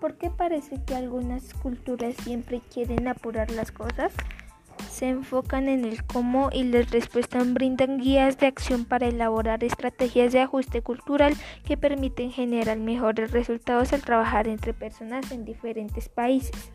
¿Por qué parece que algunas culturas siempre quieren apurar las cosas? Se enfocan en el cómo y les respuestas brindan guías de acción para elaborar estrategias de ajuste cultural que permiten generar mejores resultados al trabajar entre personas en diferentes países.